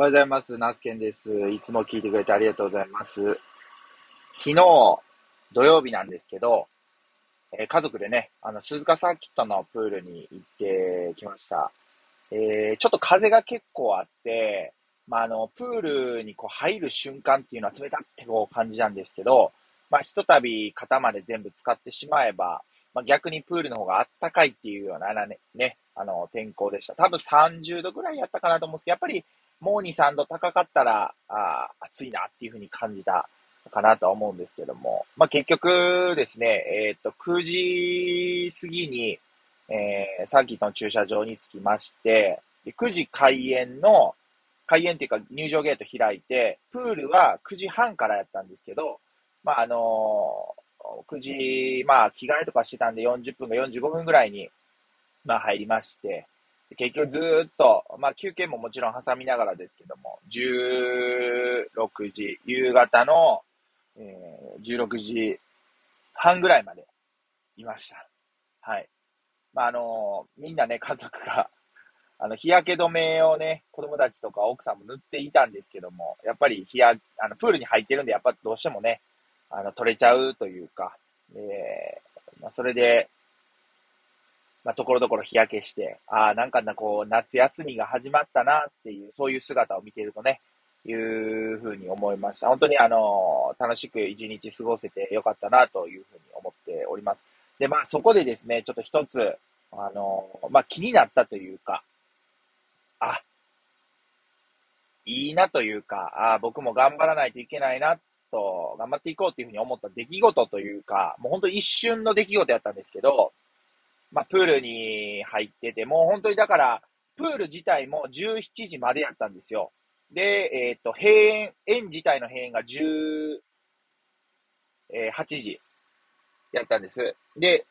おはようございます。ナスケンです。いつも聞いてくれてありがとうございます。昨日、土曜日なんですけど、えー、家族でね、あの、鈴鹿サーキットのプールに行ってきました。えー、ちょっと風が結構あって、まあ、あの、プールにこう入る瞬間っていうのは冷たってこう感じなんですけど、まあ、ひとたび肩まで全部使ってしまえば、まあ、逆にプールの方があったかいっていうようなね、ねあの、天候でした。多分30度ぐらいやったかなと思うんですけど、やっぱりもう2、3度高かったら、あ暑いなっていうふうに感じたかなとは思うんですけども、まあ、結局ですね、えっ、と、9時過ぎに、えー、サーキットの駐車場に着きまして、9時開園の、開園っていうか入場ゲート開いて、プールは9時半からやったんですけど、まあ、あのー、9時、まあ、着替えとかしてたんで40分か45分ぐらいに、まあ、入りまして、結局ずーっと、まあ休憩ももちろん挟みながらですけども、16時、夕方の、えー、16時半ぐらいまでいました。はい。まああのー、みんなね、家族が、あの、日焼け止めをね、子供たちとか奥さんも塗っていたんですけども、やっぱり日や、あの、プールに入ってるんで、やっぱどうしてもね、あの、取れちゃうというか、えー、まあ、それで、まあ、ところどころ日焼けして、ああ、なんかな、こう、夏休みが始まったなっていう、そういう姿を見ているとね、いうふうに思いました。本当にあの、楽しく一日過ごせてよかったなというふうに思っております。で、まあそこでですね、ちょっと一つ、あの、まあ気になったというか、あ、いいなというか、あ僕も頑張らないといけないなと、頑張っていこうというふうに思った出来事というか、もう本当一瞬の出来事やったんですけど、まあ、プールに入ってて、もう本当にだから、プール自体も17時までやったんですよ。で、えっ、と、閉園、園自体の閉園が18時やったんです。で、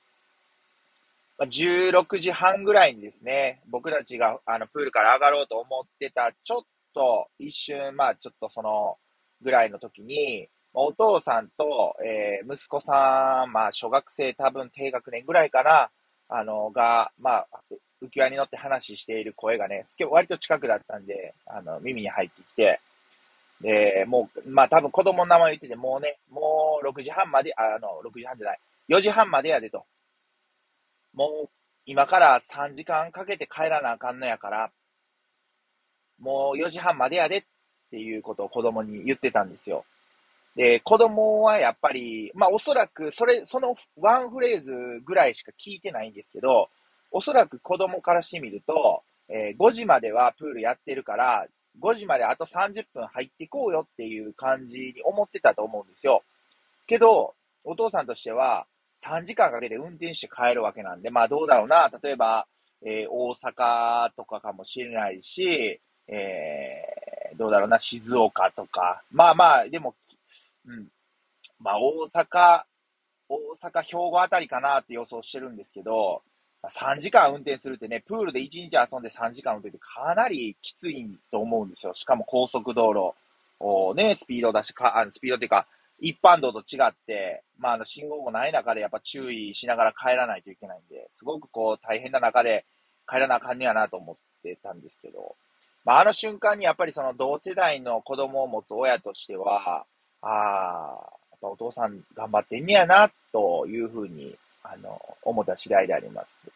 まあ、16時半ぐらいにですね、僕たちがあのプールから上がろうと思ってた、ちょっと一瞬、まあちょっとそのぐらいの時に、お父さんと、えー、息子さん、まあ小学生多分低学年ぐらいかな、あの、が、まあ、浮き輪に乗って話している声がね、割と近くだったんで、あの、耳に入ってきて、で、もう、まあ多分子供の名前言ってて、もうね、もう6時半まで、あの、6時半じゃない、4時半までやでと。もう、今から3時間かけて帰らなあかんのやから、もう4時半までやでっていうことを子供に言ってたんですよ。で、子供はやっぱり、まあおそらく、それ、そのワンフレーズぐらいしか聞いてないんですけど、おそらく子供からしてみると、えー、5時まではプールやってるから、5時まであと30分入っていこうよっていう感じに思ってたと思うんですよ。けど、お父さんとしては、3時間かけて運転して帰るわけなんで、まあどうだろうな、例えば、えー、大阪とかかもしれないし、えー、どうだろうな、静岡とか。まあまあ、でもうん。まあ、大阪、大阪、兵庫あたりかなって予想してるんですけど、3時間運転するってね、プールで1日遊んで3時間運転ってかなりきついと思うんですよ。しかも高速道路をね、スピード出しか、あのスピードっていうか、一般道と違って、まあ、あの、信号もない中でやっぱ注意しながら帰らないといけないんで、すごくこう大変な中で帰らなあかんねやなと思ってたんですけど、まあ、あの瞬間にやっぱりその同世代の子供を持つ親としては、ああ、やっぱお父さん頑張ってんねやな、というふうに、あの、思った次第であります。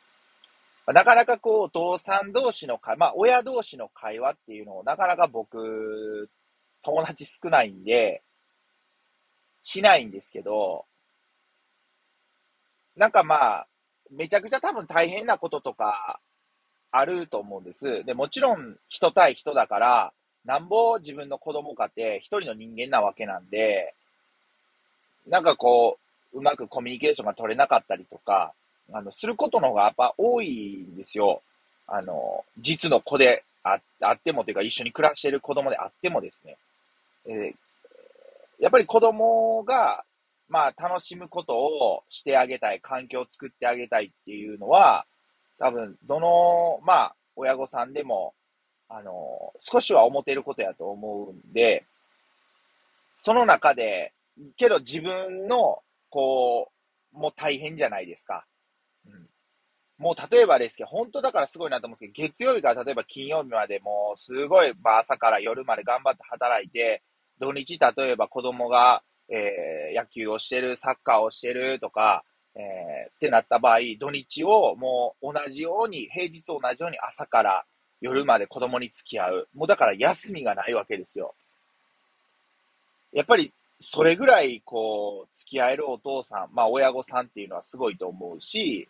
なかなかこう、お父さん同士の会、まあ、親同士の会話っていうのを、なかなか僕、友達少ないんで、しないんですけど、なんかまあ、めちゃくちゃ多分大変なこととか、あると思うんです。で、もちろん人対人だから、なんぼ自分の子供かって一人の人間なわけなんで、なんかこう、うまくコミュニケーションが取れなかったりとか、あの、することの方がやっぱ多いんですよ。あの、実の子でああってもというか一緒に暮らしている子供であってもですね。えー、やっぱり子供が、まあ楽しむことをしてあげたい、環境を作ってあげたいっていうのは、多分、どの、まあ、親御さんでもあの、少しは思っていることやと思うんで、その中で、けど自分の、こう、もう大変じゃないですか。うん。もう例えばですけど、本当だからすごいなと思うんですけど、月曜日から例えば金曜日までもうすごい、まあ、朝から夜まで頑張って働いて、土日例えば子供が、えー、野球をしてる、サッカーをしてるとか、えー、ってなった場合、土日をもう同じように、平日と同じように朝から夜まで子供に付き合う。もうだから休みがないわけですよ。やっぱり、それぐらい、こう、付き合えるお父さん、まあ親御さんっていうのはすごいと思うし、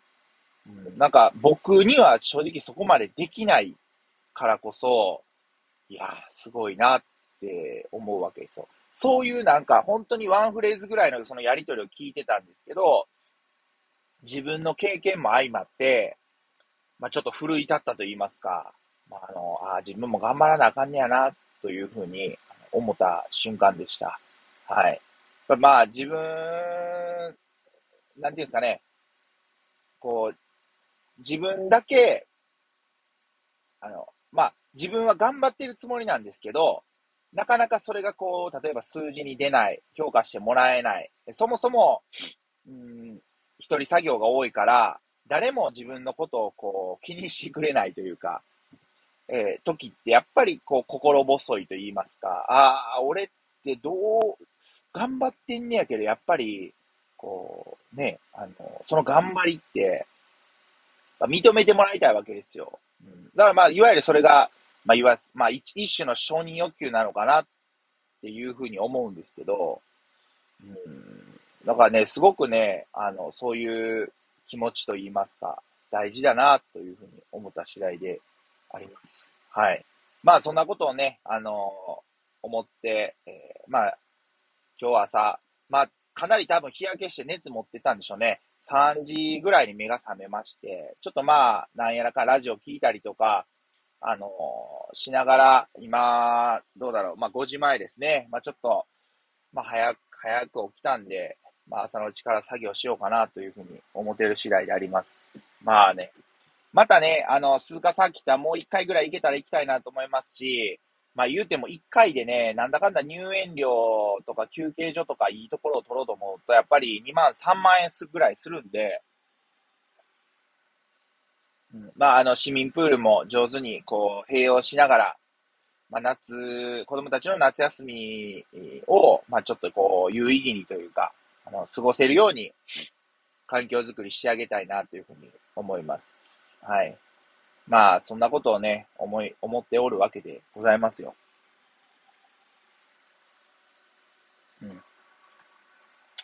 うん、なんか僕には正直そこまでできないからこそ、いやすごいなって思うわけですよ。そういうなんか本当にワンフレーズぐらいのそのやりとりを聞いてたんですけど、自分の経験も相まって、まあ、ちょっと奮い立ったと言いますか、まあ、の、あ自分も頑張らなあかんねやな、というふうに思った瞬間でした。はい。まあ、自分、なんていうんですかね、こう、自分だけ、あの、まあ、自分は頑張ってるつもりなんですけど、なかなかそれがこう、例えば数字に出ない、評価してもらえない。そもそも、うん、一人作業が多いから、誰も自分のことをこう気にしてくれないというか、えー、時ってやっぱりこう心細いと言いますか、ああ、俺ってどう、頑張ってんねやけど、やっぱり、こう、ね、あの、その頑張りって、あ認めてもらいたいわけですよ。うん、だからまあ、いわゆるそれが、まあ、いわまあ一、一種の承認欲求なのかなっていうふうに思うんですけど、うんだからね、すごくね、あの、そういう気持ちと言いますか、大事だな、というふうに思った次第であります。はい。まあ、そんなことをね、あの思って、えー、まあ、今日朝、まあ、かなり多分日焼けして熱持ってたんでしょうね。3時ぐらいに目が覚めまして、ちょっとまあ、なんやらかラジオ聞いたりとか、あのー、しながら、今、どうだろう、まあ5時前ですね。まあちょっと、まあ早く、早く起きたんで、まあ、朝のうちから作業しようかなというふうに思ってる次第であります。まあね、またね、あの、鈴鹿さん来たもう一回ぐらい行けたら行きたいなと思いますし、まあ言うても一回でね、なんだかんだ入園料とか休憩所とかいいところを取ろうと思うと、やっぱり2万、3万円ぐらいするんで、うん、まああの、市民プールも上手にこう、併用しながら、まあ夏、子供たちの夏休みを、まあちょっとこう、有意義にというか、あの、過ごせるように、環境づくりしてあげたいなというふうに思います。はい。まあ、そんなことをね、思い、思っておるわけでございますよ。うん。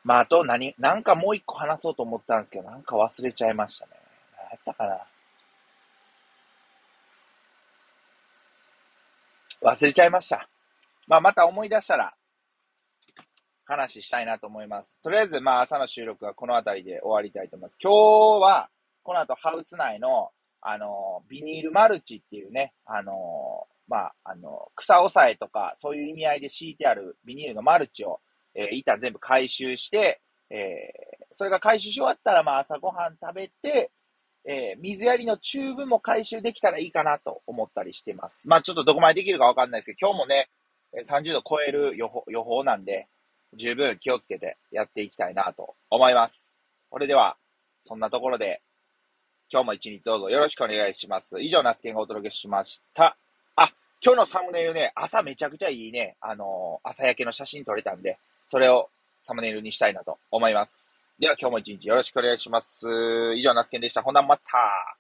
まあ、あと何、なんかもう一個話そうと思ったんですけど、なんか忘れちゃいましたね。何やったかな。忘れちゃいました。まあ、また思い出したら、話したいなと思います。とりあえず、まあ、朝の収録はこの辺りで終わりたいと思います。今日は、この後ハウス内の、あの、ビニールマルチっていうね、あの、まあ、あの、草押さえとか、そういう意味合いで敷いてあるビニールのマルチを、えー、一旦全部回収して、えー、それが回収し終わったら、まあ、朝ごはん食べて、えー、水やりのチューブも回収できたらいいかなと思ったりしてます。まあ、ちょっとどこまでできるかわかんないですけど、今日もね、30度超える予報予報なんで、十分気をつけてやっていきたいなと思います。それでは、そんなところで、今日も一日どうぞよろしくお願いします。以上、ナスケンがお届けしました。あ、今日のサムネイルね、朝めちゃくちゃいいね、あのー、朝焼けの写真撮れたんで、それをサムネイルにしたいなと思います。では今日も一日よろしくお願いします。以上、ナスケンでした。ほなまた。